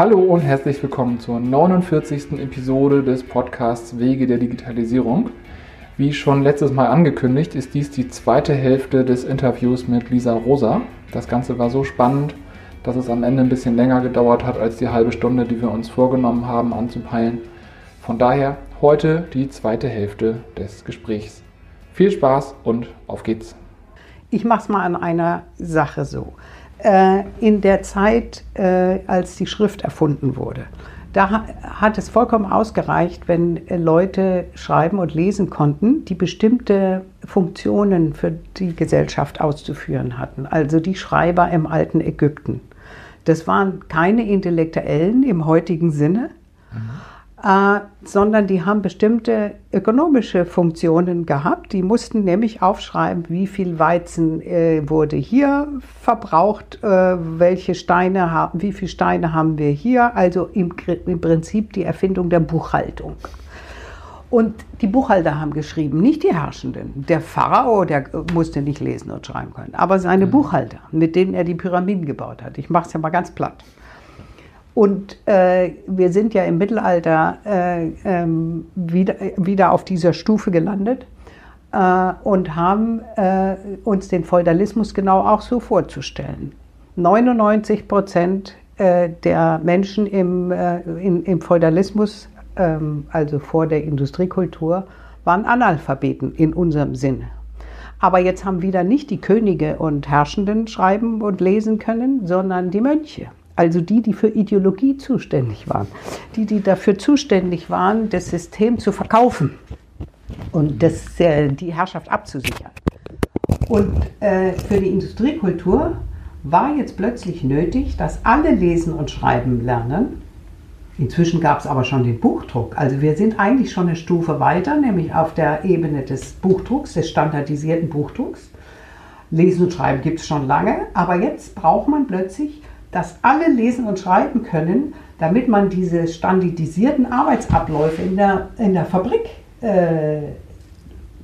Hallo und herzlich willkommen zur 49. Episode des Podcasts Wege der Digitalisierung. Wie schon letztes Mal angekündigt, ist dies die zweite Hälfte des Interviews mit Lisa Rosa. Das Ganze war so spannend, dass es am Ende ein bisschen länger gedauert hat als die halbe Stunde, die wir uns vorgenommen haben anzupeilen. Von daher heute die zweite Hälfte des Gesprächs. Viel Spaß und auf geht's. Ich mache es mal an einer Sache so. Äh, in der Zeit, äh, als die Schrift erfunden wurde, da hat es vollkommen ausgereicht, wenn äh, Leute schreiben und lesen konnten, die bestimmte Funktionen für die Gesellschaft auszuführen hatten. Also die Schreiber im alten Ägypten. Das waren keine Intellektuellen im heutigen Sinne, mhm äh, sondern die haben bestimmte ökonomische Funktionen gehabt. Die mussten nämlich aufschreiben, wie viel Weizen äh, wurde hier verbraucht, äh, welche Steine haben, wie viele Steine haben wir hier. Also im, im Prinzip die Erfindung der Buchhaltung. Und die Buchhalter haben geschrieben, nicht die Herrschenden. Der Pharao, der musste nicht lesen und schreiben können, aber seine mhm. Buchhalter, mit denen er die Pyramiden gebaut hat. Ich mache es ja mal ganz platt. Und äh, wir sind ja im Mittelalter äh, ähm, wieder, wieder auf dieser Stufe gelandet äh, und haben äh, uns den Feudalismus genau auch so vorzustellen. 99 Prozent äh, der Menschen im, äh, in, im Feudalismus, ähm, also vor der Industriekultur, waren Analphabeten in unserem Sinne. Aber jetzt haben wieder nicht die Könige und Herrschenden schreiben und lesen können, sondern die Mönche. Also die, die für Ideologie zuständig waren, die, die dafür zuständig waren, das System zu verkaufen und das, äh, die Herrschaft abzusichern. Und äh, für die Industriekultur war jetzt plötzlich nötig, dass alle lesen und schreiben lernen. Inzwischen gab es aber schon den Buchdruck. Also wir sind eigentlich schon eine Stufe weiter, nämlich auf der Ebene des Buchdrucks, des standardisierten Buchdrucks. Lesen und Schreiben gibt es schon lange, aber jetzt braucht man plötzlich dass alle lesen und schreiben können, damit man diese standardisierten Arbeitsabläufe in der, in der Fabrik äh,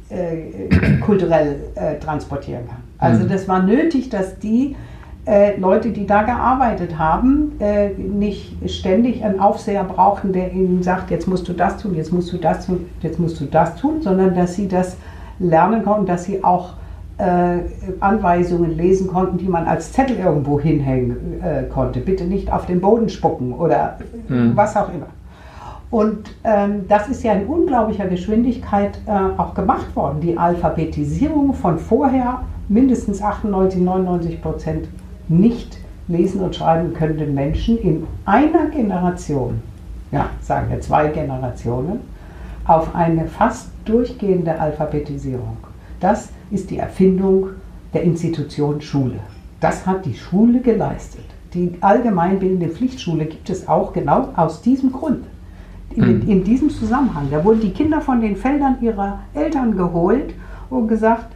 äh, kulturell äh, transportieren kann. Also mhm. das war nötig, dass die äh, Leute, die da gearbeitet haben, äh, nicht ständig einen Aufseher brauchten, der ihnen sagt, jetzt musst du das tun, jetzt musst du das tun, jetzt musst du das tun, sondern dass sie das lernen konnten, dass sie auch Anweisungen lesen konnten, die man als Zettel irgendwo hinhängen äh, konnte. Bitte nicht auf den Boden spucken oder mhm. was auch immer. Und ähm, das ist ja in unglaublicher Geschwindigkeit äh, auch gemacht worden. Die Alphabetisierung von vorher mindestens 98, 99 Prozent nicht lesen und schreiben können Menschen in einer Generation, ja, sagen wir zwei Generationen, auf eine fast durchgehende Alphabetisierung. Das ist die Erfindung der Institution Schule. Das hat die Schule geleistet. Die allgemeinbildende Pflichtschule gibt es auch genau aus diesem Grund. In, mhm. in, diesem Zusammenhang. Da wurden die Kinder von den Feldern ihrer Eltern geholt und gesagt,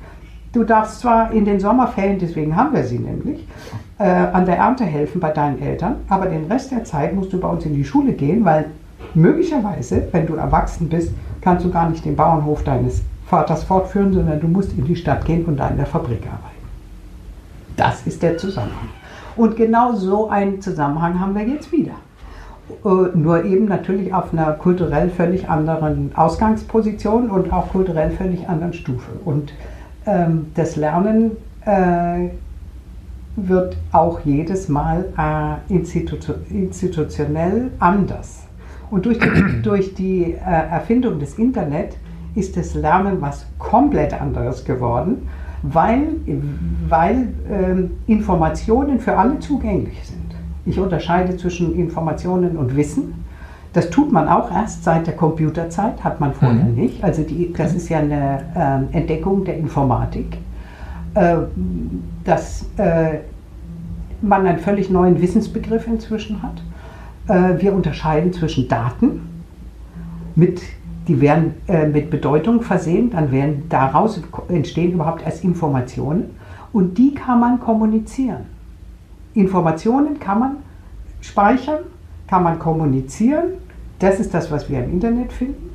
du darfst zwar in den Sommerferien, deswegen haben wir sie nämlich, äh, an der Ernte helfen bei deinen Eltern, aber den Rest der Zeit musst du bei uns in die Schule gehen, weil möglicherweise, wenn du erwachsen bist, kannst du gar nicht den Bauernhof deines Vaters fortführen, sondern du musst in die Stadt gehen und da in der Fabrik arbeiten. Das ist der Zusammenhang. Und genau so einen Zusammenhang haben wir jetzt wieder. Äh, nur eben natürlich auf einer kulturell völlig anderen Ausgangsposition und auch kulturell völlig anderen Stufe. Und ähm, das Lernen äh, wird auch jedes Mal äh, institu institutionell anders. Und durch die, durch die äh, Erfindung des Internet ist das Lernen was komplett anderes geworden, weil, weil ähm, Informationen für alle zugänglich sind. Ich unterscheide zwischen Informationen und Wissen. Das tut man auch erst seit der Computerzeit, hat man vorher mhm. nicht. Also die, das ist ja eine äh, Entdeckung der Informatik, äh, dass äh, man einen völlig neuen Wissensbegriff inzwischen hat. Äh, wir unterscheiden zwischen Daten mit die werden äh, mit Bedeutung versehen, dann werden daraus entstehen überhaupt erst Informationen und die kann man kommunizieren. Informationen kann man speichern, kann man kommunizieren, das ist das, was wir im Internet finden.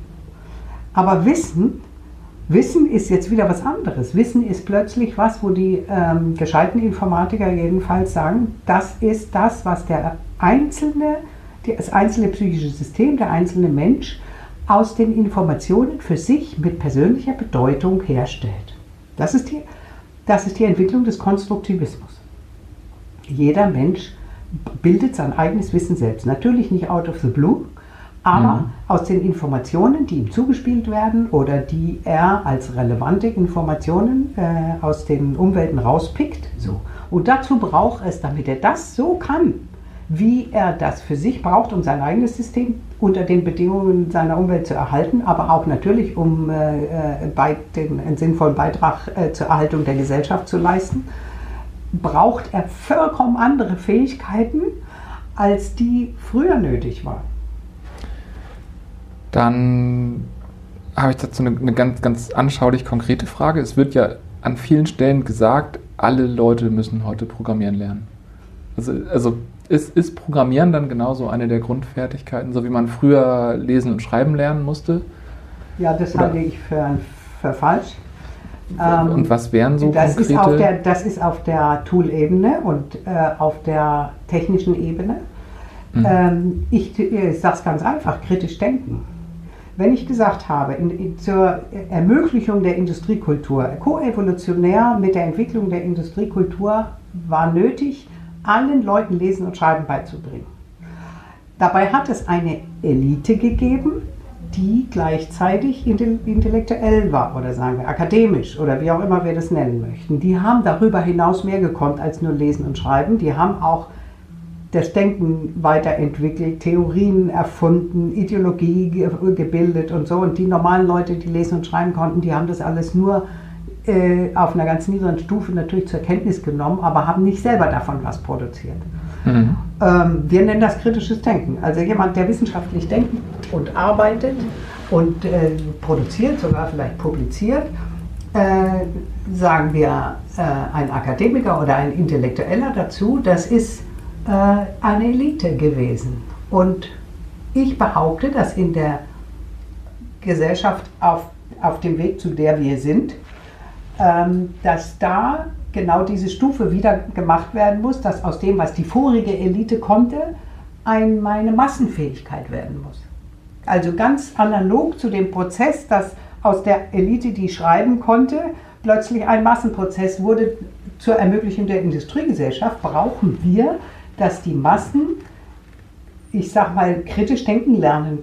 Aber Wissen, Wissen ist jetzt wieder was anderes. Wissen ist plötzlich was, wo die ähm, gescheiten Informatiker jedenfalls sagen, das ist das, was der Einzelne das einzelne psychische System, der einzelne Mensch aus den Informationen für sich mit persönlicher Bedeutung herstellt. Das ist die, das ist die Entwicklung des Konstruktivismus. Jeder Mensch bildet sein eigenes Wissen selbst. Natürlich nicht out of the blue, aber mhm. aus den Informationen, die ihm zugespielt werden oder die er als relevante Informationen äh, aus den Umwelten rauspickt. So. Und dazu braucht es, damit er das so kann, wie er das für sich braucht, um sein eigenes System unter den Bedingungen seiner Umwelt zu erhalten, aber auch natürlich, um äh, äh bei den, einen sinnvollen Beitrag äh, zur Erhaltung der Gesellschaft zu leisten, braucht er vollkommen andere Fähigkeiten, als die früher nötig waren. Dann habe ich dazu eine, eine ganz, ganz anschaulich konkrete Frage. Es wird ja an vielen Stellen gesagt, alle Leute müssen heute programmieren lernen. Also, also ist, ist Programmieren dann genauso eine der Grundfertigkeiten, so wie man früher lesen und schreiben lernen musste? Ja, das Oder? halte ich für, für falsch. Und ähm, was wären so das konkrete? Ist auf der, das ist auf der Tool-Ebene und äh, auf der technischen Ebene. Mhm. Ähm, ich ich sage es ganz einfach, kritisch denken. Wenn ich gesagt habe, in, in, zur Ermöglichung der Industriekultur, koevolutionär mit der Entwicklung der Industriekultur war nötig, allen Leuten Lesen und Schreiben beizubringen. Dabei hat es eine Elite gegeben, die gleichzeitig intellektuell war oder sagen wir akademisch oder wie auch immer wir das nennen möchten. Die haben darüber hinaus mehr gekonnt als nur Lesen und Schreiben. Die haben auch das Denken weiterentwickelt, Theorien erfunden, Ideologie gebildet und so. Und die normalen Leute, die lesen und schreiben konnten, die haben das alles nur äh, auf einer ganz niedrigen Stufe natürlich zur Kenntnis genommen, aber haben nicht selber davon was produziert. Mhm. Ähm, wir nennen das kritisches Denken. Also jemand, der wissenschaftlich denkt und arbeitet und äh, produziert, sogar vielleicht publiziert, äh, sagen wir äh, ein Akademiker oder ein Intellektueller dazu, das ist äh, eine Elite gewesen. Und ich behaupte, dass in der Gesellschaft auf, auf dem Weg, zu der wir sind, dass da genau diese Stufe wieder gemacht werden muss, dass aus dem, was die vorige Elite konnte, ein, meine Massenfähigkeit werden muss. Also ganz analog zu dem Prozess, dass aus der Elite, die schreiben konnte, plötzlich ein Massenprozess wurde zur Ermöglichung der Industriegesellschaft, brauchen wir, dass die Massen, ich sag mal, kritisch denken lernen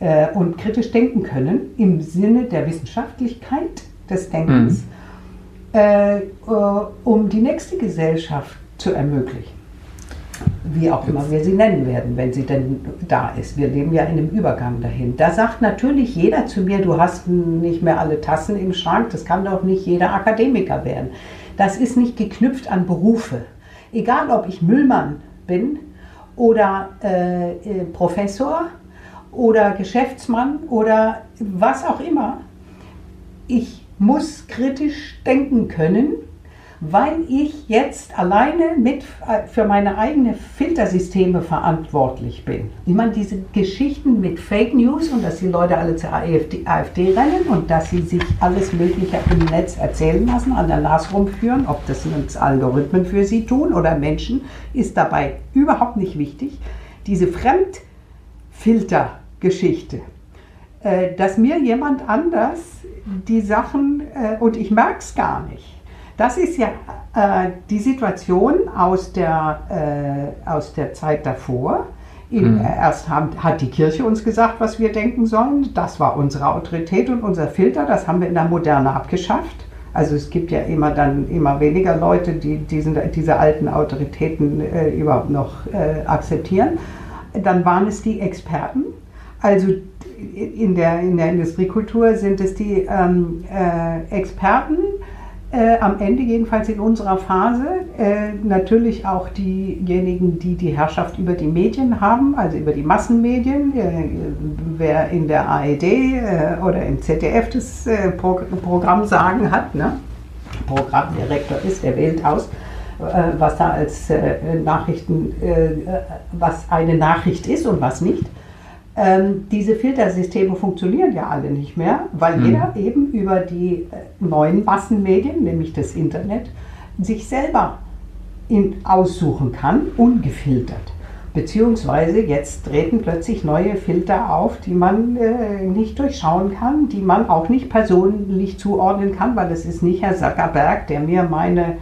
äh, und kritisch denken können im Sinne der Wissenschaftlichkeit des Denkens. Mhm äh, äh, um die nächste Gesellschaft zu ermöglichen. Wie auch immer wir sie nennen werden, wenn sie denn da ist. Wir leben ja in einem Übergang dahin. Da sagt natürlich jeder zu mir, du hast nicht mehr alle Tassen im Schrank, das kann doch nicht jeder Akademiker werden. Das ist nicht geknüpft an Berufe. Egal, ob ich Müllmann bin oder äh, äh Professor oder Geschäftsmann oder was auch immer. Ich muss kritisch denken können, weil ich jetzt alleine mit äh, für meine eigenen Filtersysteme verantwortlich bin. Ich meine, diese Geschichten mit Fake News und dass die Leute alle zur AfD, AfD rennen und dass sie sich alles Mögliche im Netz erzählen lassen, an der Nase rumführen, ob das jetzt Algorithmen für sie tun oder Menschen, ist dabei überhaupt nicht wichtig. Diese Fremdfiltergeschichte, äh, dass mir jemand anders die Sachen, äh, und ich merke es gar nicht. Das ist ja äh, die Situation aus der, äh, aus der Zeit davor. In, mhm. Erst haben, hat die Kirche uns gesagt, was wir denken sollen. Das war unsere Autorität und unser Filter. Das haben wir in der Moderne abgeschafft. Also es gibt ja immer dann immer weniger Leute, die diesen, diese alten Autoritäten äh, überhaupt noch äh, akzeptieren. Dann waren es die Experten, also in der, in der Industriekultur sind es die ähm, äh, Experten, äh, am Ende jedenfalls in unserer Phase, äh, natürlich auch diejenigen, die die Herrschaft über die Medien haben, also über die Massenmedien. Äh, wer in der ARD äh, oder im ZDF das äh, Pro Programm sagen hat, ne? Programmdirektor ist, der wählt aus, was da als Nachrichten, was eine Nachricht ist und was nicht. Ähm, diese Filtersysteme funktionieren ja alle nicht mehr, weil mhm. jeder eben über die äh, neuen Massenmedien, nämlich das Internet, sich selber in, aussuchen kann, ungefiltert. Beziehungsweise jetzt treten plötzlich neue Filter auf, die man äh, nicht durchschauen kann, die man auch nicht persönlich zuordnen kann, weil es ist nicht Herr Zuckerberg, der mir meine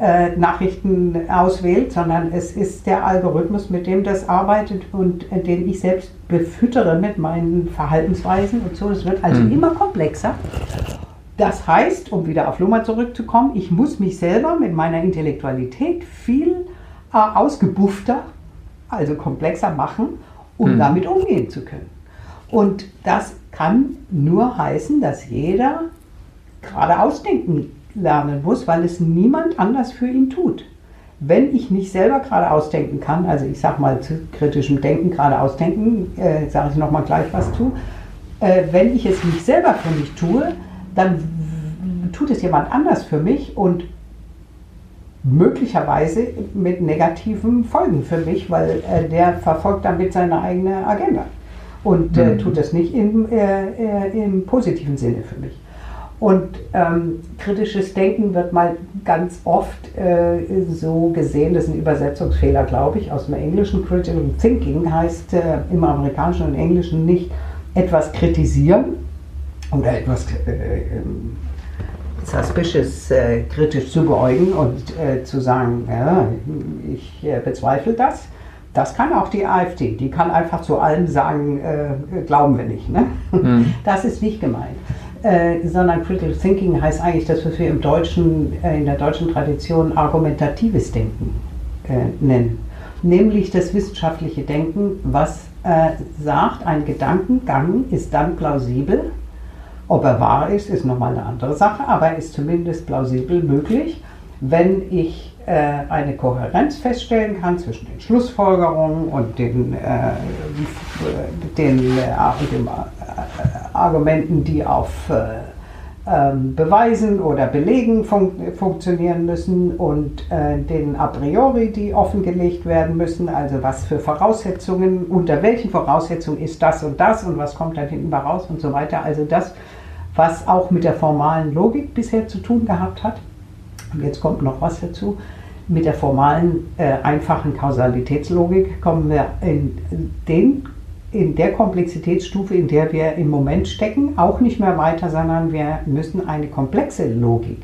äh, Nachrichten auswählt, sondern es ist der Algorithmus, mit dem das arbeitet und äh, den ich selbst befüttere mit meinen Verhaltensweisen und so. Es wird also mhm. immer komplexer. Das heißt, um wieder auf Luma zurückzukommen, ich muss mich selber mit meiner Intellektualität viel äh, ausgebuffter, also komplexer machen, um mhm. damit umgehen zu können. Und das kann nur heißen, dass jeder gerade ausdenken lernen muss, weil es niemand anders für ihn tut. Wenn ich nicht selber gerade ausdenken kann, also ich sage mal zu kritischem Denken gerade ausdenken, äh, sage ich nochmal gleich was zu, äh, wenn ich es nicht selber für mich tue, dann tut es jemand anders für mich und möglicherweise mit negativen Folgen für mich, weil äh, der verfolgt damit seine eigene Agenda und äh, mhm. tut es nicht im, äh, äh, im positiven Sinne für mich. Und ähm, kritisches Denken wird mal ganz oft äh, so gesehen, das ist ein Übersetzungsfehler, glaube ich, aus dem Englischen. Critical Thinking heißt äh, im Amerikanischen und Englischen nicht etwas kritisieren oder etwas äh, ähm, suspicious äh, kritisch zu beäugen und äh, zu sagen, ja, ich äh, bezweifle das. Das kann auch die AfD. Die kann einfach zu allem sagen, glauben wir nicht. Ne? Mhm. Das ist nicht gemeint. Äh, sondern Critical Thinking heißt eigentlich das, was wir im deutschen, äh, in der deutschen Tradition argumentatives Denken äh, nennen. Nämlich das wissenschaftliche Denken, was äh, sagt, ein Gedankengang ist dann plausibel. Ob er wahr ist, ist nochmal eine andere Sache, aber er ist zumindest plausibel möglich, wenn ich eine Kohärenz feststellen kann zwischen den Schlussfolgerungen und den, äh, den, äh, den Argumenten, die auf ähm, Beweisen oder Belegen fun funktionieren müssen und äh, den a priori, die offengelegt werden müssen, also was für Voraussetzungen, unter welchen Voraussetzungen ist das und das und was kommt dann hinten raus und so weiter. Also das, was auch mit der formalen Logik bisher zu tun gehabt hat. Und jetzt kommt noch was dazu. Mit der formalen, äh, einfachen Kausalitätslogik kommen wir in, den, in der Komplexitätsstufe, in der wir im Moment stecken, auch nicht mehr weiter, sondern wir müssen eine komplexe Logik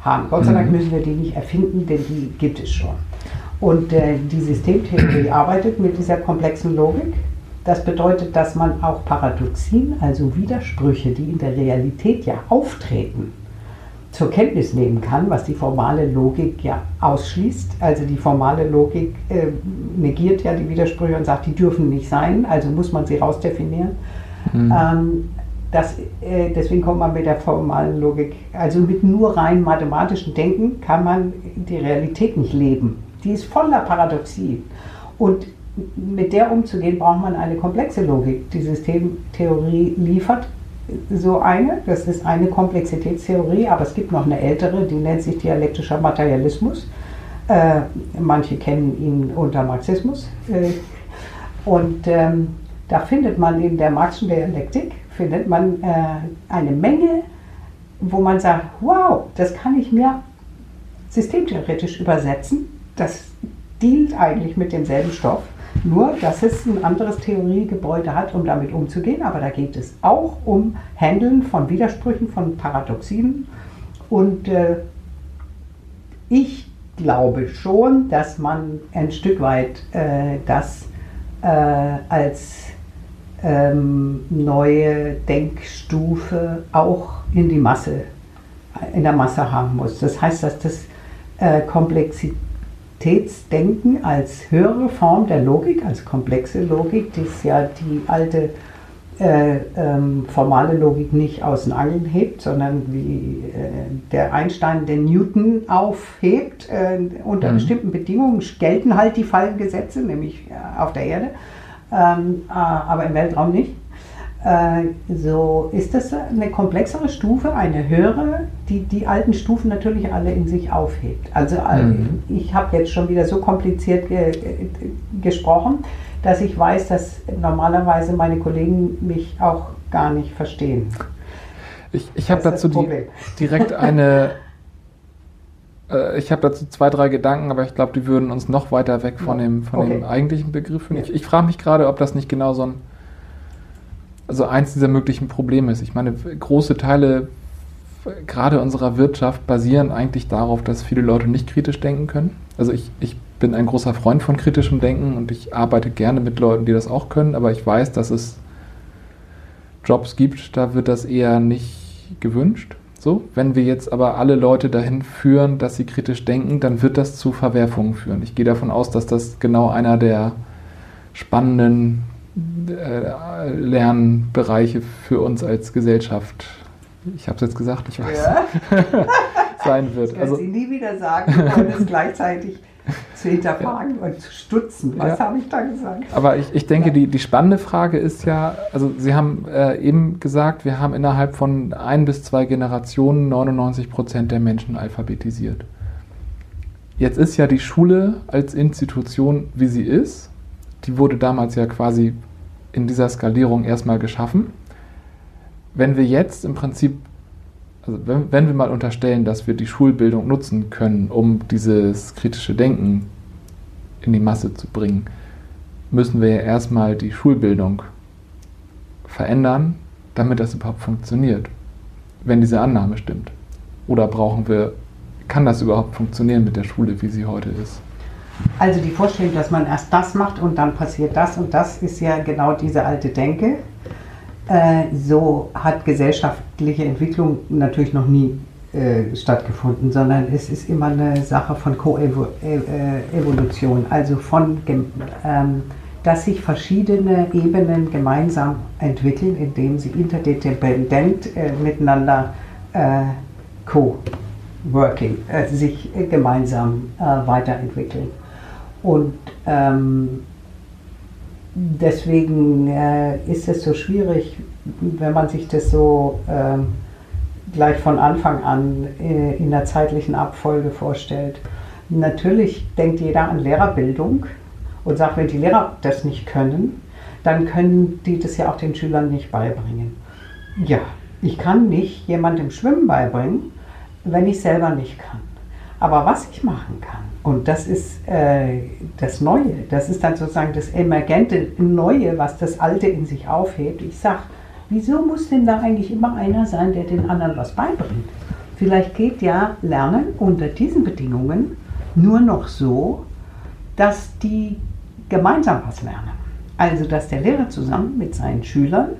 haben. Gott sei Dank mhm. müssen wir die nicht erfinden, denn die gibt es schon. Und äh, die Systemtheorie arbeitet mit dieser komplexen Logik. Das bedeutet, dass man auch Paradoxien, also Widersprüche, die in der Realität ja auftreten, zur Kenntnis nehmen kann, was die formale Logik ja ausschließt. Also die formale Logik äh, negiert ja die Widersprüche und sagt, die dürfen nicht sein, also muss man sie rausdefinieren. Mhm. Ähm, das, äh, deswegen kommt man mit der formalen Logik, also mit nur rein mathematischem Denken kann man die Realität nicht leben. Die ist voller Paradoxie. Und mit der umzugehen, braucht man eine komplexe Logik. Die Systemtheorie liefert so eine. Das ist eine Komplexitätstheorie, aber es gibt noch eine ältere, die nennt sich dialektischer Materialismus. Äh, manche kennen ihn unter Marxismus. Äh, und ähm, da findet man in der Marxischen Dialektik findet man äh, eine Menge, wo man sagt, wow, das kann ich mir systemtheoretisch übersetzen. Das dealt eigentlich mit demselben Stoff. Nur, dass es ein anderes Theoriegebäude hat, um damit umzugehen. Aber da geht es auch um Handeln von Widersprüchen, von Paradoxien. Und äh, ich glaube schon, dass man ein Stück weit äh, das äh, als ähm, neue Denkstufe auch in die Masse, in der Masse haben muss. Das heißt, dass das äh, Komplexität Komplexitätsdenken als höhere Form der Logik, als komplexe Logik, die ist ja die alte äh, ähm, formale Logik nicht aus den Angeln hebt, sondern wie äh, der Einstein den Newton aufhebt. Äh, unter mhm. bestimmten Bedingungen gelten halt die Fallengesetze, nämlich äh, auf der Erde, ähm, äh, aber im Weltraum nicht. Äh, so ist das eine komplexere Stufe, eine höhere, die die alten Stufen natürlich alle in sich aufhebt. Also äh, mhm. ich habe jetzt schon wieder so kompliziert ge gesprochen, dass ich weiß, dass normalerweise meine Kollegen mich auch gar nicht verstehen. Ich, ich habe dazu die, direkt eine Äh, ich habe dazu zwei, drei Gedanken, aber ich glaube, die würden uns noch weiter weg von, dem, von okay. dem eigentlichen Begriff führen. Ich, ich frage mich gerade, ob das nicht genau so ein, also eins dieser möglichen Probleme ist. Ich meine, große Teile gerade unserer Wirtschaft basieren eigentlich darauf, dass viele Leute nicht kritisch denken können. Also ich, ich bin ein großer Freund von kritischem Denken und ich arbeite gerne mit Leuten, die das auch können, aber ich weiß, dass es Jobs gibt, da wird das eher nicht gewünscht. So, wenn wir jetzt aber alle Leute dahin führen, dass sie kritisch denken, dann wird das zu Verwerfungen führen. Ich gehe davon aus, dass das genau einer der spannenden äh, Lernbereiche für uns als Gesellschaft, ich habe es jetzt gesagt, ich weiß, ja. sein wird. Ich also, Sie nie wieder sagen, ohne es gleichzeitig zu hinterfragen ja. und zu stutzen. Was ja. habe ich da gesagt? Aber ich, ich denke, ja. die, die spannende Frage ist ja, also Sie haben äh, eben gesagt, wir haben innerhalb von ein bis zwei Generationen 99 Prozent der Menschen alphabetisiert. Jetzt ist ja die Schule als Institution, wie sie ist, die wurde damals ja quasi in dieser Skalierung erstmal geschaffen. Wenn wir jetzt im Prinzip also wenn, wenn wir mal unterstellen, dass wir die Schulbildung nutzen können, um dieses kritische Denken in die Masse zu bringen, müssen wir ja erstmal die Schulbildung verändern, damit das überhaupt funktioniert, wenn diese Annahme stimmt. Oder brauchen wir, kann das überhaupt funktionieren mit der Schule, wie sie heute ist? Also die Vorstellung, dass man erst das macht und dann passiert das und das, ist ja genau diese alte Denke. Äh, so hat gesellschaftliche Entwicklung natürlich noch nie äh, stattgefunden, sondern es ist immer eine Sache von Koevolution, also von, ähm, dass sich verschiedene Ebenen gemeinsam entwickeln, indem sie interdependent äh, miteinander äh, co-working, äh, sich gemeinsam weiterentwickeln. Und ähm, deswegen äh, ist es so schwierig, wenn man sich das so äh, gleich von Anfang an äh, in der zeitlichen Abfolge vorstellt. Natürlich denkt jeder an Lehrerbildung und sagt, wenn die Lehrer das nicht können, dann können die das ja auch den Schülern nicht beibringen. Ja, ich kann nicht jemandem Schwimmen beibringen, wenn ich selber nicht kann. Aber was ich machen kann, und das ist äh, das Neue, das ist dann sozusagen das emergente Neue, was das Alte in sich aufhebt. Ich sage, wieso muss denn da eigentlich immer einer sein, der den anderen was beibringt? Vielleicht geht ja Lernen unter diesen Bedingungen nur noch so, dass die gemeinsam was lernen. Also dass der Lehrer zusammen mit seinen Schülern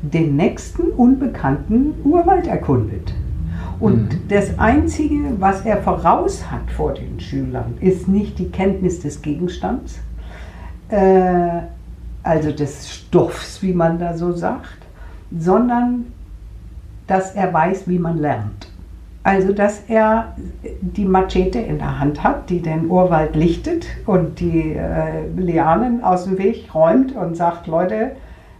den nächsten unbekannten Urwald erkundet und mhm. das Einzige, was er voraus hat vor den Schülern, ist nicht die Kenntnis des Gegenstands, äh, also des Stoffs, wie man da so sagt, sondern dass er weiß, wie man lernt. Also, dass er die Machete in der Hand hat, die den Urwald lichtet und die äh, Lianen aus dem Weg räumt und sagt, Leute,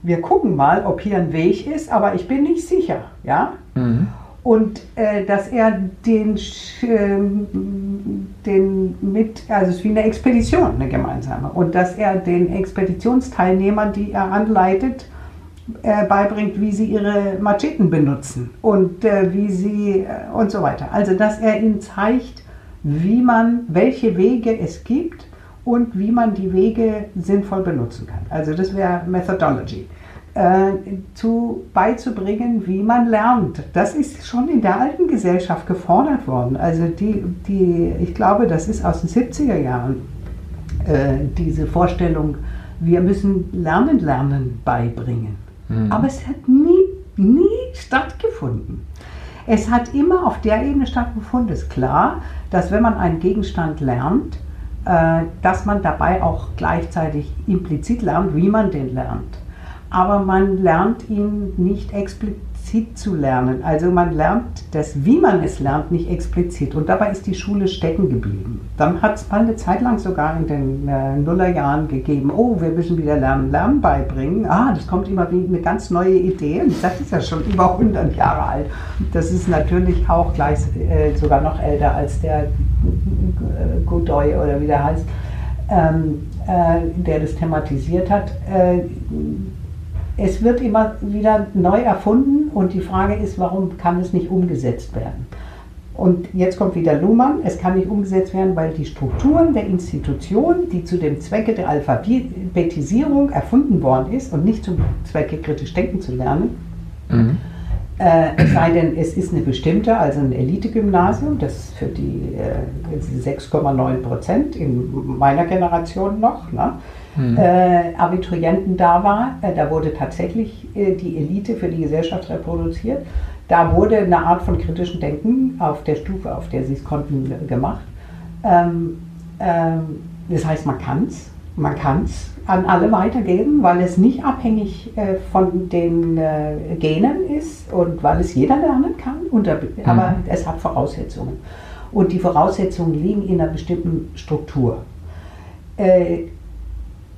wir gucken mal, ob hier ein Weg ist, aber ich bin nicht sicher. Ja? Mhm und äh, dass er den, äh, den mit, also es ist wie eine Expedition, eine gemeinsame, und dass er den Expeditionsteilnehmern, die er anleitet, äh, beibringt, wie sie ihre Macheten benutzen und äh, wie sie äh, und so weiter. Also dass er ihnen zeigt, wie man, welche Wege es gibt und wie man die Wege sinnvoll benutzen kann. Also das wäre Methodology äh, zu, beizubringen, wie man lernt. Das ist schon in der alten Gesellschaft gefordert worden. Also die, die, ich glaube, das ist aus den 70er Jahren, äh, diese Vorstellung, wir müssen Lernen, Lernen beibringen. Mhm. Aber es hat nie, nie stattgefunden. Es hat immer auf der Ebene stattgefunden. Es ist klar, dass wenn man einen Gegenstand lernt, äh, dass man dabei auch gleichzeitig implizit lernt, wie man den lernt aber man lernt ihn nicht explizit zu lernen. Also man lernt das, wie man es lernt, nicht explizit. Und dabei ist die Schule stecken geblieben. Dann hat es mal eine Zeit lang sogar in den äh, Nullerjahren gegeben, oh, wir müssen wieder lernen, Lernen beibringen. Ah, das kommt immer wie eine ganz neue Idee. Und das ist ja schon über 100 Jahre alt. Das ist natürlich auch gleich äh, sogar noch älter als der äh, Godoy oder wie der heißt, ähm, äh, der das thematisiert hat äh, es wird immer wieder neu erfunden und die Frage ist, warum kann es nicht umgesetzt werden? Und jetzt kommt wieder Luhmann, es kann nicht umgesetzt werden, weil die Strukturen der Institution, die zu dem Zwecke der Alphabetisierung erfunden worden ist und nicht zum Zwecke kritisch denken zu lernen, mhm. äh, es sei denn, es ist eine bestimmte, also ein Elite-Gymnasium, das für die äh, 6,9 Prozent in meiner Generation noch, ne, mhm. äh, Abiturienten da war, äh, da wurde tatsächlich äh, die Elite für die Gesellschaft reproduziert. Da wurde eine Art von kritischem Denken auf der Stufe, auf der sie es konnten, gemacht. Ähm, ähm, das heißt, man kann es, man kann es an alle weitergeben, weil es nicht abhängig äh, von den äh, Genen ist und weil es jeder lernen kann. Der, mhm. Aber es hat Voraussetzungen. Und die Voraussetzungen liegen in einer bestimmten Struktur. Äh,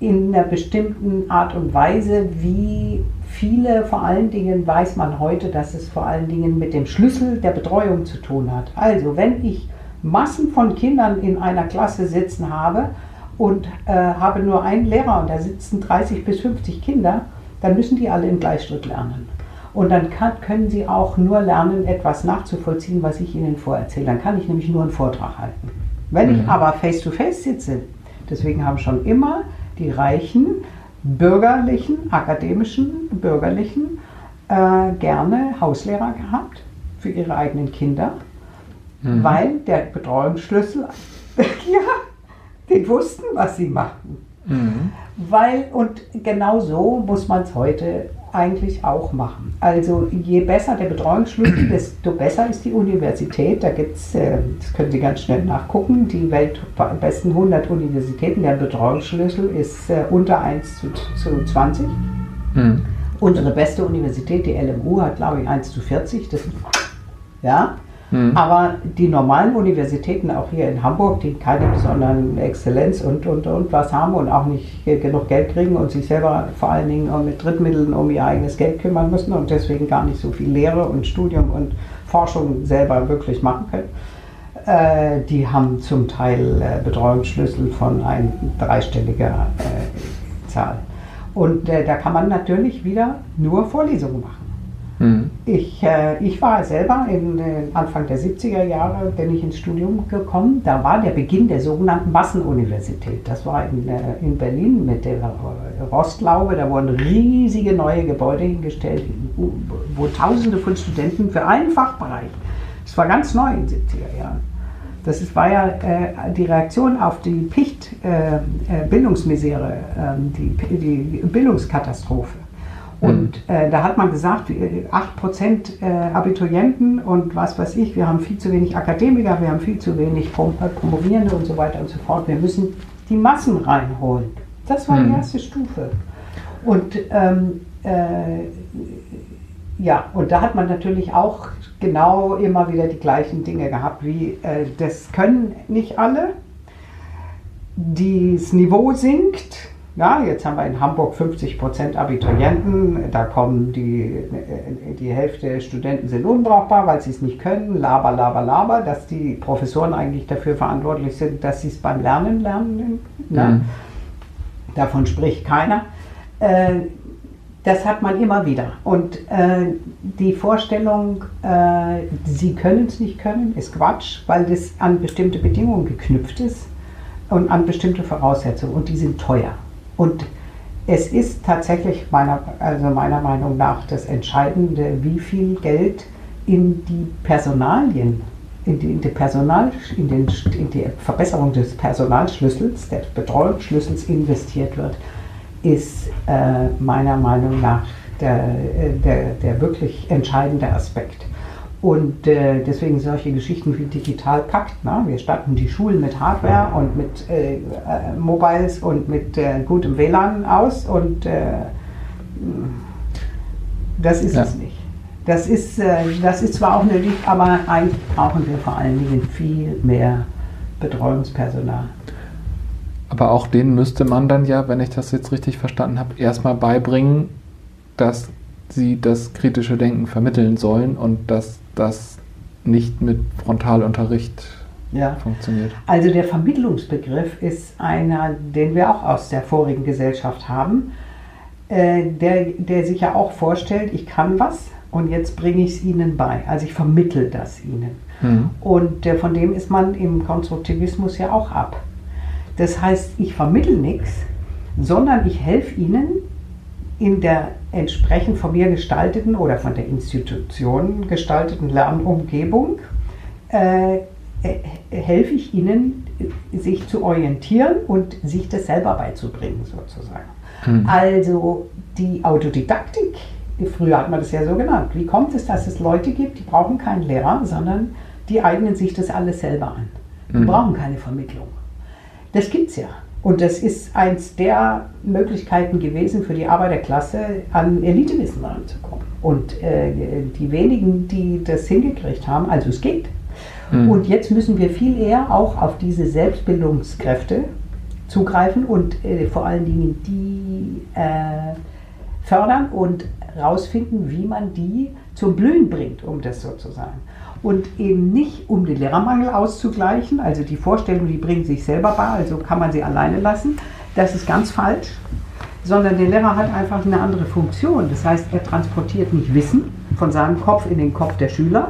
in einer bestimmten Art und Weise, wie viele, vor allen Dingen weiß man heute, dass es vor allen Dingen mit dem Schlüssel der Betreuung zu tun hat. Also wenn ich Massen von Kindern in einer Klasse sitzen habe und äh, habe nur einen Lehrer und da sitzen 30 bis 50 Kinder, dann müssen die alle im Gleichschritt lernen. Und dann kann, können sie auch nur lernen, etwas nachzuvollziehen, was ich ihnen vorerzähle. Dann kann ich nämlich nur einen Vortrag halten. Wenn mhm. ich aber face-to-face -face sitze, deswegen haben schon immer die Reichen bürgerlichen, akademischen, bürgerlichen äh, gerne Hauslehrer gehabt für ihre eigenen Kinder, mhm. weil der Betreuungsschlüssel, ja, die wussten, was sie machten. Mhm. Weil, und genau so muss man es heute eigentlich auch machen. Also je besser der Betreuungsschlüssel, desto besser ist die Universität. Da gibt es, äh, das können Sie ganz schnell nachgucken, die weltbesten 100 Universitäten. Der Betreuungsschlüssel ist äh, unter 1 zu, zu 20. Mhm. Unsere beste Universität, die LMU, hat glaube ich 1 zu 40. Das, ja, Mhm. Aber die normalen Universitäten, auch hier in Hamburg, die keine besonderen Exzellenz und, und, und was haben und auch nicht genug Geld kriegen und sich selber vor allen Dingen mit Drittmitteln um ihr eigenes Geld kümmern müssen und deswegen gar nicht so viel Lehre und Studium und Forschung selber wirklich machen können, äh, die haben zum Teil äh, Betreuungsschlüssel von ein dreistelliger äh, Zahl. Und äh, da kann man natürlich wieder nur Vorlesungen machen. Mhm. Ich, äh, ich war selber in, äh, Anfang der 70er Jahre, bin ich ins Studium gekommen. Da war der Beginn der sogenannten Massenuniversität. Das war in, äh, in Berlin mit der Rostlaube. Da wurden riesige neue Gebäude hingestellt, wo, wo Tausende von Studenten für einen Fachbereich. Das war ganz neu in den 70er Jahren. Das ist, war ja äh, die Reaktion auf die Picht-Bildungsmisere, äh, äh, die, die Bildungskatastrophe. Und mhm. äh, da hat man gesagt, 8% äh, Abiturienten und was weiß ich, wir haben viel zu wenig Akademiker, wir haben viel zu wenig Prom äh, Promovierende und so weiter und so fort. Wir müssen die Massen reinholen. Das war die erste Stufe. Und ähm, äh, ja, und da hat man natürlich auch genau immer wieder die gleichen Dinge gehabt, wie äh, das können nicht alle. Das Niveau sinkt, ja, jetzt haben wir in Hamburg 50 Prozent Abiturienten, da kommen die, die Hälfte der Studenten sind unbrauchbar, weil sie es nicht können, laber, laber, laber, dass die Professoren eigentlich dafür verantwortlich sind, dass sie es beim Lernen lernen. Ne? Mhm. Davon spricht keiner. Äh, das hat man immer wieder. Und äh, die Vorstellung, äh, sie können es nicht können, ist Quatsch, weil das an bestimmte Bedingungen geknüpft ist und an bestimmte Voraussetzungen und die sind teuer. Und es ist tatsächlich meiner, also meiner Meinung nach das Entscheidende, wie viel Geld in die Personalien, in die, in die, Personal, in, den, in die Verbesserung des Personalschlüssels, des Betreuungsschlüssels investiert wird, ist äh, meiner Meinung nach der, äh, der, der wirklich entscheidende Aspekt. Und äh, deswegen solche Geschichten wie Digital Pakt. Ne? Wir statten die Schulen mit Hardware und mit äh, äh, Mobiles und mit äh, gutem WLAN aus und äh, das ist ja. es nicht. Das ist, äh, das ist zwar auch nötig, aber eigentlich brauchen wir vor allen Dingen viel mehr Betreuungspersonal. Aber auch denen müsste man dann ja, wenn ich das jetzt richtig verstanden habe, erstmal beibringen, dass sie das kritische Denken vermitteln sollen und dass das nicht mit Frontalunterricht ja. funktioniert. Also der Vermittlungsbegriff ist einer, den wir auch aus der vorigen Gesellschaft haben, äh, der, der sich ja auch vorstellt, ich kann was, und jetzt bringe ich es ihnen bei. Also ich vermittel das ihnen. Mhm. Und äh, von dem ist man im Konstruktivismus ja auch ab. Das heißt, ich vermittel nichts, sondern ich helfe ihnen in der entsprechend von mir gestalteten oder von der Institution gestalteten Lernumgebung äh, äh, helfe ich ihnen, sich zu orientieren und sich das selber beizubringen, sozusagen. Mhm. Also die Autodidaktik, früher hat man das ja so genannt. Wie kommt es, dass es Leute gibt, die brauchen keinen Lehrer, sondern die eignen sich das alles selber an. Die Mhm. brauchen keine Vermittlung. Das gibt es ja. Und das ist eins der Möglichkeiten gewesen für die Arbeiterklasse, an Elitewissen ranzukommen. Und äh, die wenigen, die das hingekriegt haben, also es geht. Mhm. Und jetzt müssen wir viel eher auch auf diese Selbstbildungskräfte zugreifen und äh, vor allen Dingen die äh, fördern und rausfinden, wie man die zum Blühen bringt, um das so zu sagen. Und eben nicht, um den Lehrermangel auszugleichen, also die Vorstellung, die bringen sich selber bei, also kann man sie alleine lassen, das ist ganz falsch, sondern der Lehrer hat einfach eine andere Funktion. Das heißt, er transportiert nicht Wissen von seinem Kopf in den Kopf der Schüler,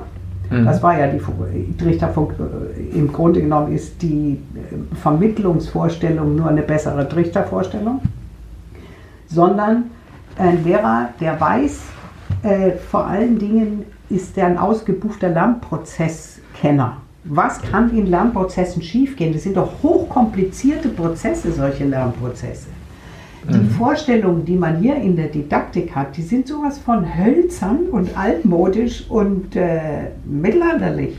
Mhm. das war ja die Fu- Trichterfunk. äh, Im Grunde genommen ist die äh, Vermittlungsvorstellung nur eine bessere Trichtervorstellung, sondern ein Lehrer, der weiß, äh, vor allen Dingen ist er ein ausgebuchter Lernprozesskenner. Was kann in Lernprozessen schiefgehen? Das sind doch hochkomplizierte Prozesse, solche Lernprozesse. Die Vorstellungen, die man hier in der Didaktik hat, die sind sowas von hölzern und altmodisch und äh, mittelalterlich,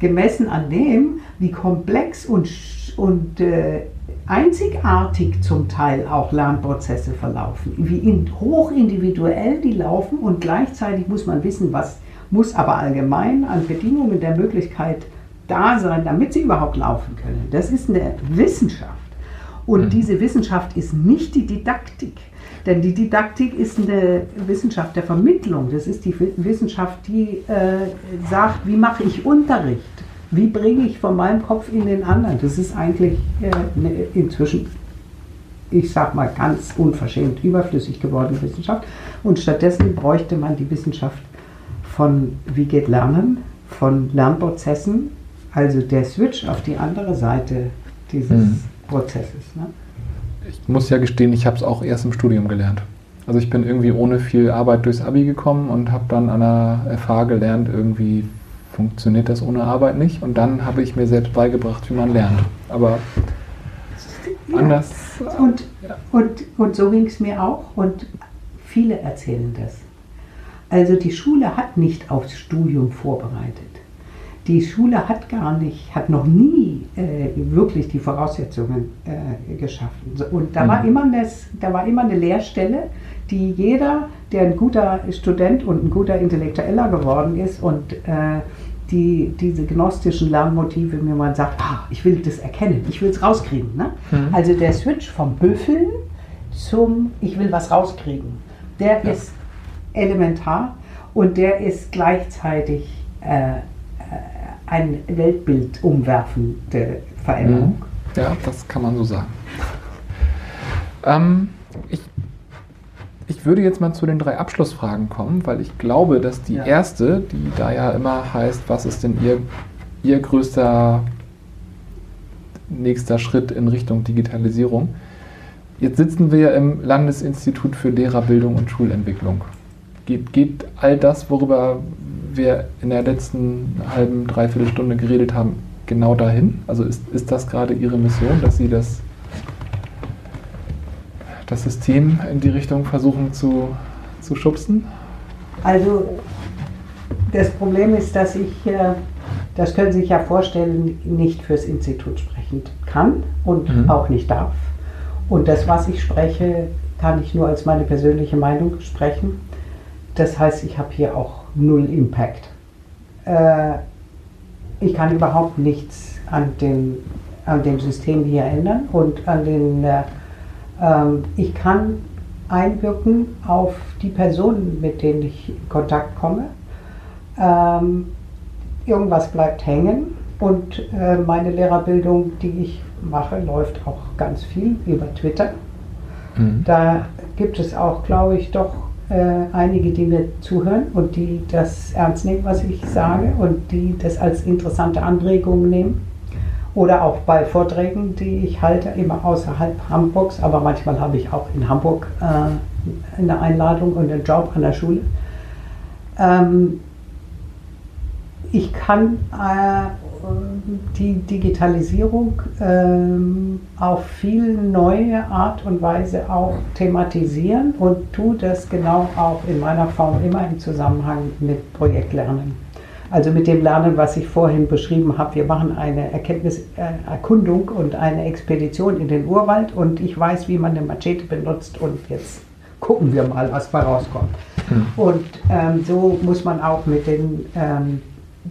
gemessen an dem, wie komplex und, und äh, einzigartig zum Teil auch Lernprozesse verlaufen, wie in, hochindividuell die laufen und gleichzeitig muss man wissen, was muss aber allgemein an Bedingungen der Möglichkeit da sein, damit sie überhaupt laufen können. Das ist eine Wissenschaft. Und diese Wissenschaft ist nicht die Didaktik. Denn die Didaktik ist eine Wissenschaft der Vermittlung. Das ist die Wi- Wissenschaft, die äh, sagt, wie mache ich Unterricht? Wie bringe ich von meinem Kopf in den anderen? Das ist eigentlich äh, eine inzwischen, ich sag mal, ganz unverschämt überflüssig gewordene Wissenschaft. Und stattdessen bräuchte man die Wissenschaft von wie geht Lernen, von Lernprozessen, also der Switch auf die andere Seite dieses Mhm. Prozesses. Ne? Ich muss ja gestehen, ich habe es auch erst im Studium gelernt. Also ich bin irgendwie ohne viel Arbeit durchs Abi gekommen und habe dann an der FH gelernt, irgendwie funktioniert das ohne Arbeit nicht. Und dann habe ich mir selbst beigebracht, wie man lernt. Aber anders. Und, und, und so ging es mir auch und viele erzählen das. Also die Schule hat nicht aufs Studium vorbereitet. Die Schule hat gar nicht, hat noch nie äh, wirklich die Voraussetzungen äh, geschaffen. Und da war, Mhm. immer eine, da war immer eine Lehrstelle, die jeder, der ein guter Student und ein guter Intellektueller geworden ist und äh, die, diese gnostischen Lernmotive, wie man sagt, ah, ich will das erkennen, ich will es rauskriegen. Ne? Mhm. Also der Switch vom Büffeln zum Ich will was rauskriegen, der Ja. ist elementar und der ist gleichzeitig äh, äh, ein Weltbild umwerfende Veränderung. Mhm. Ja, das kann man so sagen. Ähm, ich, ich würde jetzt mal zu den drei Abschlussfragen kommen, weil ich glaube, dass die Ja. erste, die da ja immer heißt, was ist denn Ihr, Ihr größter nächster Schritt in Richtung Digitalisierung? Jetzt sitzen wir ja im Landesinstitut für Lehrerbildung und Schulentwicklung. Geht, geht all das, worüber wir in der letzten halben, dreiviertel Stunde geredet haben, genau dahin? Also ist, ist das gerade Ihre Mission, dass Sie das, das System in die Richtung versuchen zu, zu schubsen? Also das Problem ist, dass ich, äh, das können Sie sich ja vorstellen, nicht fürs Institut sprechen kann und Mhm. auch nicht darf. Und das, was ich spreche, kann ich nur als meine persönliche Meinung sprechen. Das heißt, ich habe hier auch null Impact. Äh, ich kann überhaupt nichts an dem, an dem System hier ändern und an den, äh, ähm, ich kann einwirken auf die Personen, mit denen ich in Kontakt komme. Ähm, irgendwas bleibt hängen und äh, meine Lehrerbildung, die ich mache, läuft auch ganz viel über Twitter. Mhm. Da gibt es auch, glaube ich, doch äh, einige, die mir zuhören und die das ernst nehmen, was ich sage und die das als interessante Anregung nehmen. Oder auch bei Vorträgen, die ich halte, immer außerhalb Hamburgs, aber manchmal habe ich auch in Hamburg äh, eine Einladung und einen Job an der Schule. Ähm, ich kann äh, die Digitalisierung ähm, auf viel neue Art und Weise auch thematisieren und tue das genau auch in meiner Form immer im Zusammenhang mit Projektlernen. Also mit dem Lernen, was ich vorhin beschrieben habe. Wir machen eine Erkenntniserkundung und eine Expedition in den Urwald und ich weiß, wie man eine Machete benutzt und jetzt gucken wir mal, was bei rauskommt. Mhm. Und ähm, so muss man auch mit den ähm,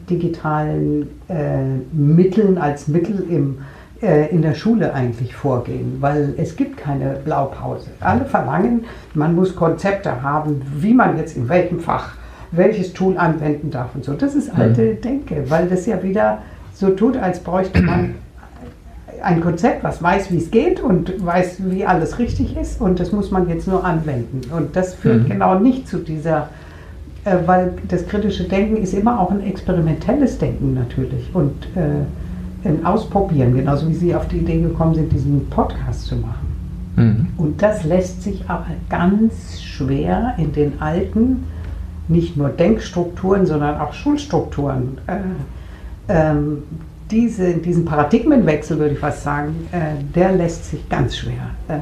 digitalen äh, Mitteln als Mittel im, äh, in der Schule eigentlich vorgehen, weil es gibt keine Blaupause. Alle verlangen, man muss Konzepte haben, wie man jetzt in welchem Fach welches Tool anwenden darf und so. Das ist alte mhm. Denke, weil das ja wieder so tut, als bräuchte man ein Konzept, was weiß, wie es geht und weiß, wie alles richtig ist und das muss man jetzt nur anwenden. Und das führt mhm. genau nicht zu dieser weil das kritische Denken ist immer auch ein experimentelles Denken natürlich und äh, ein Ausprobieren, genauso wie Sie auf die Idee gekommen sind, diesen Podcast zu machen. Mhm. Und das lässt sich aber ganz schwer in den alten, nicht nur Denkstrukturen, sondern auch Schulstrukturen, äh, ähm, diese, diesen Paradigmenwechsel, würde ich fast sagen, äh, der lässt sich ganz schwer äh,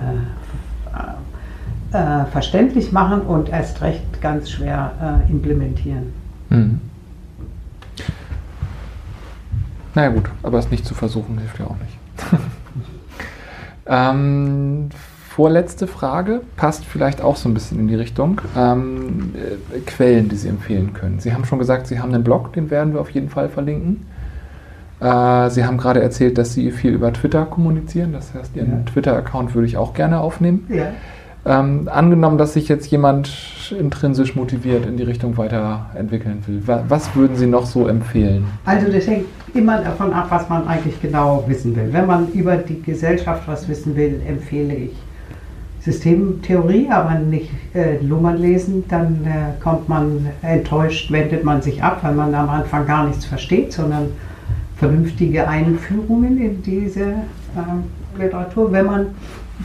äh, verständlich machen und erst recht ganz schwer äh, implementieren. Mhm. Naja gut, aber es nicht zu versuchen hilft ja auch nicht. ähm, vorletzte Frage passt vielleicht auch so ein bisschen in die Richtung. Ähm, äh, Quellen, die Sie empfehlen können. Sie haben schon gesagt, Sie haben einen Blog, den werden wir auf jeden Fall verlinken. Äh, Sie haben gerade erzählt, dass Sie viel über Twitter kommunizieren. Das heißt, Ihren ja. Twitter-Account würde ich auch gerne aufnehmen. Ja. Ähm, angenommen, dass sich jetzt jemand intrinsisch motiviert in die Richtung weiterentwickeln will, was würden Sie noch so empfehlen? Also das hängt immer davon ab, was man eigentlich genau wissen will. Wenn man über die Gesellschaft was wissen will, empfehle ich Systemtheorie, aber nicht äh, Lummern lesen, dann äh, kommt man enttäuscht, wendet man sich ab, weil man am Anfang gar nichts versteht, sondern vernünftige Einführungen in diese äh, Literatur. Wenn man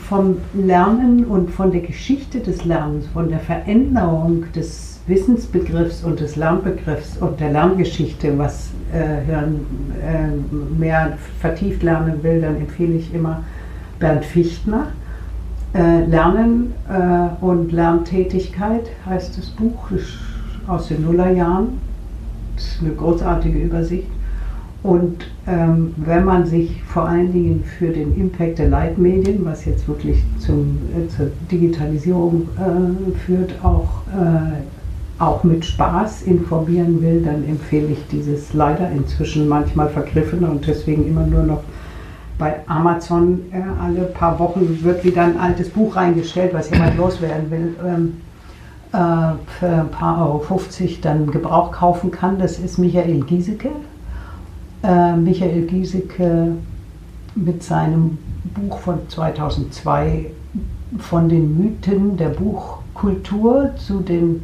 vom Lernen und von der Geschichte des Lernens, von der Veränderung des Wissensbegriffs und des Lernbegriffs und der Lerngeschichte, was äh, Hören äh, mehr vertieft lernen will, dann empfehle ich immer Bernd Fichtner. Äh, Lernen äh, und Lerntätigkeit heißt das Buch, aus den Nullerjahren. Das ist eine großartige Übersicht. Und ähm, wenn man sich vor allen Dingen für den Impact der Leitmedien, was jetzt wirklich zum, äh, zur Digitalisierung äh, führt, auch, äh, auch mit Spaß informieren will, dann empfehle ich dieses leider inzwischen manchmal vergriffene und deswegen immer nur noch bei Amazon äh, alle paar Wochen wird wieder ein altes Buch reingestellt, was jemand loswerden will. Ähm, äh, für ein paar Euro 50 dann Gebrauch kaufen kann. Das ist Michael Giesecke, äh, Michael Giesecke mit seinem Buch von 2002 von den Mythen der Buchkultur zu den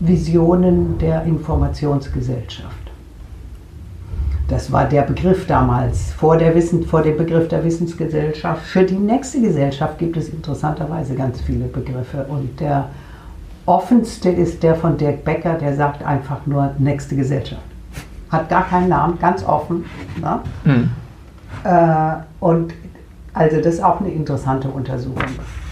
Visionen der Informationsgesellschaft. Das war der Begriff damals, vor, der Wissen, vor dem Begriff der Wissensgesellschaft. Für die nächste Gesellschaft gibt es interessanterweise ganz viele Begriffe. Und der offenste ist der von Dirk Becker, der sagt einfach nur nächste Gesellschaft hat gar keinen Namen, ganz offen. Ne? Mhm. Äh, und also das ist auch eine interessante Untersuchung.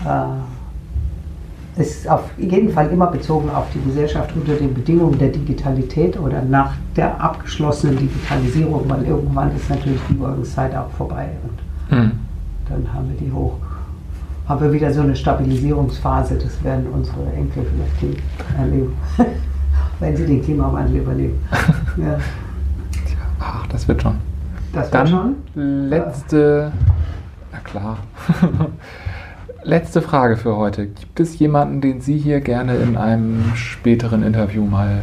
Äh, ist auf jeden Fall immer bezogen auf die Gesellschaft unter den Bedingungen der Digitalität oder nach der abgeschlossenen Digitalisierung, weil irgendwann ist natürlich die Übergangszeit auch vorbei und mhm. dann haben wir die hoch. Haben wir wieder so eine Stabilisierungsphase, das werden unsere Enkel vielleicht erleben, wenn sie den Klimawandel überleben. Ja. Ach, das wird schon. Das Dann wird schon? letzte, na klar, letzte Frage für heute. Gibt es jemanden, den Sie hier gerne in einem späteren Interview mal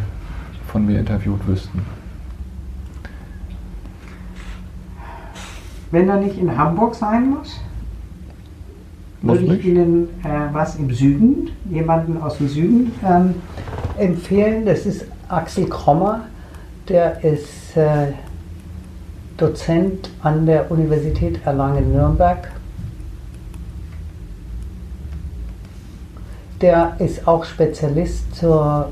von mir interviewt wüssten? Wenn er nicht in Hamburg sein muss? würde ich Ihnen äh, was im Süden, jemanden aus dem Süden ähm, empfehlen. Das ist Axel Krommer, der ist äh, Dozent an der Universität Erlangen-Nürnberg. Der ist auch Spezialist zur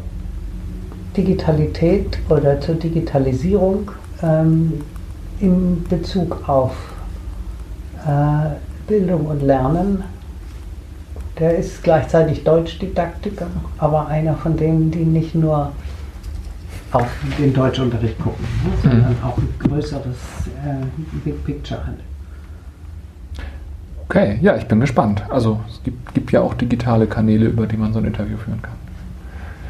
Digitalität oder zur Digitalisierung ähm, in Bezug auf äh, Bildung und Lernen. Der ist gleichzeitig Deutschdidaktiker, aber einer von denen, die nicht nur auf den Deutschunterricht gucken, ne, sondern mhm. auch ein größeres äh, Big Picture hat. Okay, ja, ich bin gespannt. Also es gibt, gibt ja auch digitale Kanäle, über die man so ein Interview führen kann.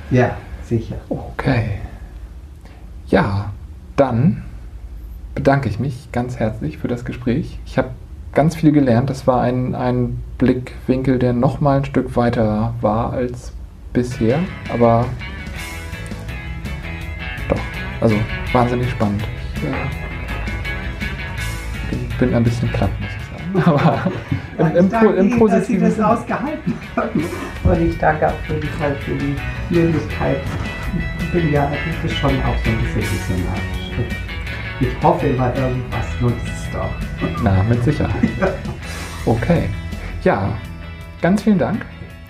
Ja, sicher. Okay. Ja, dann bedanke ich mich ganz herzlich für das Gespräch. Ich habe ganz viel gelernt. Das war ein, ein Blickwinkel, der noch mal ein Stück weiter war als bisher. Aber also wahnsinnig spannend. Ich bin ein bisschen platt, muss ich sagen. Aber im, im, danke im Ihnen, dass Sie das ausgehalten haben. Und ich danke auf jeden Fall für die Möglichkeit. Ich bin ja eigentlich schon auch so ein bisschen visionarisch. Ich hoffe immer, irgendwas nutzt es doch. Na, mit Sicherheit. Okay. Ja, ganz vielen Dank.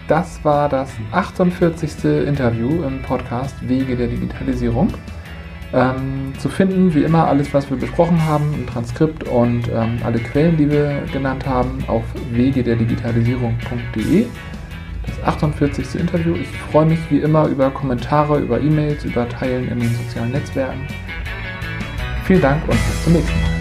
Das war das 48. Interview im Podcast Wege der Digitalisierung. Ähm, zu finden, wie immer, alles, was wir besprochen haben, ein Transkript und ähm, alle Quellen, die wir genannt haben, auf wegederdigitalisierung.de. Das 48. Interview. Ich freue mich wie immer über Kommentare, über E-Mails, über Teilen in den sozialen Netzwerken. Vielen Dank und bis zum nächsten Mal.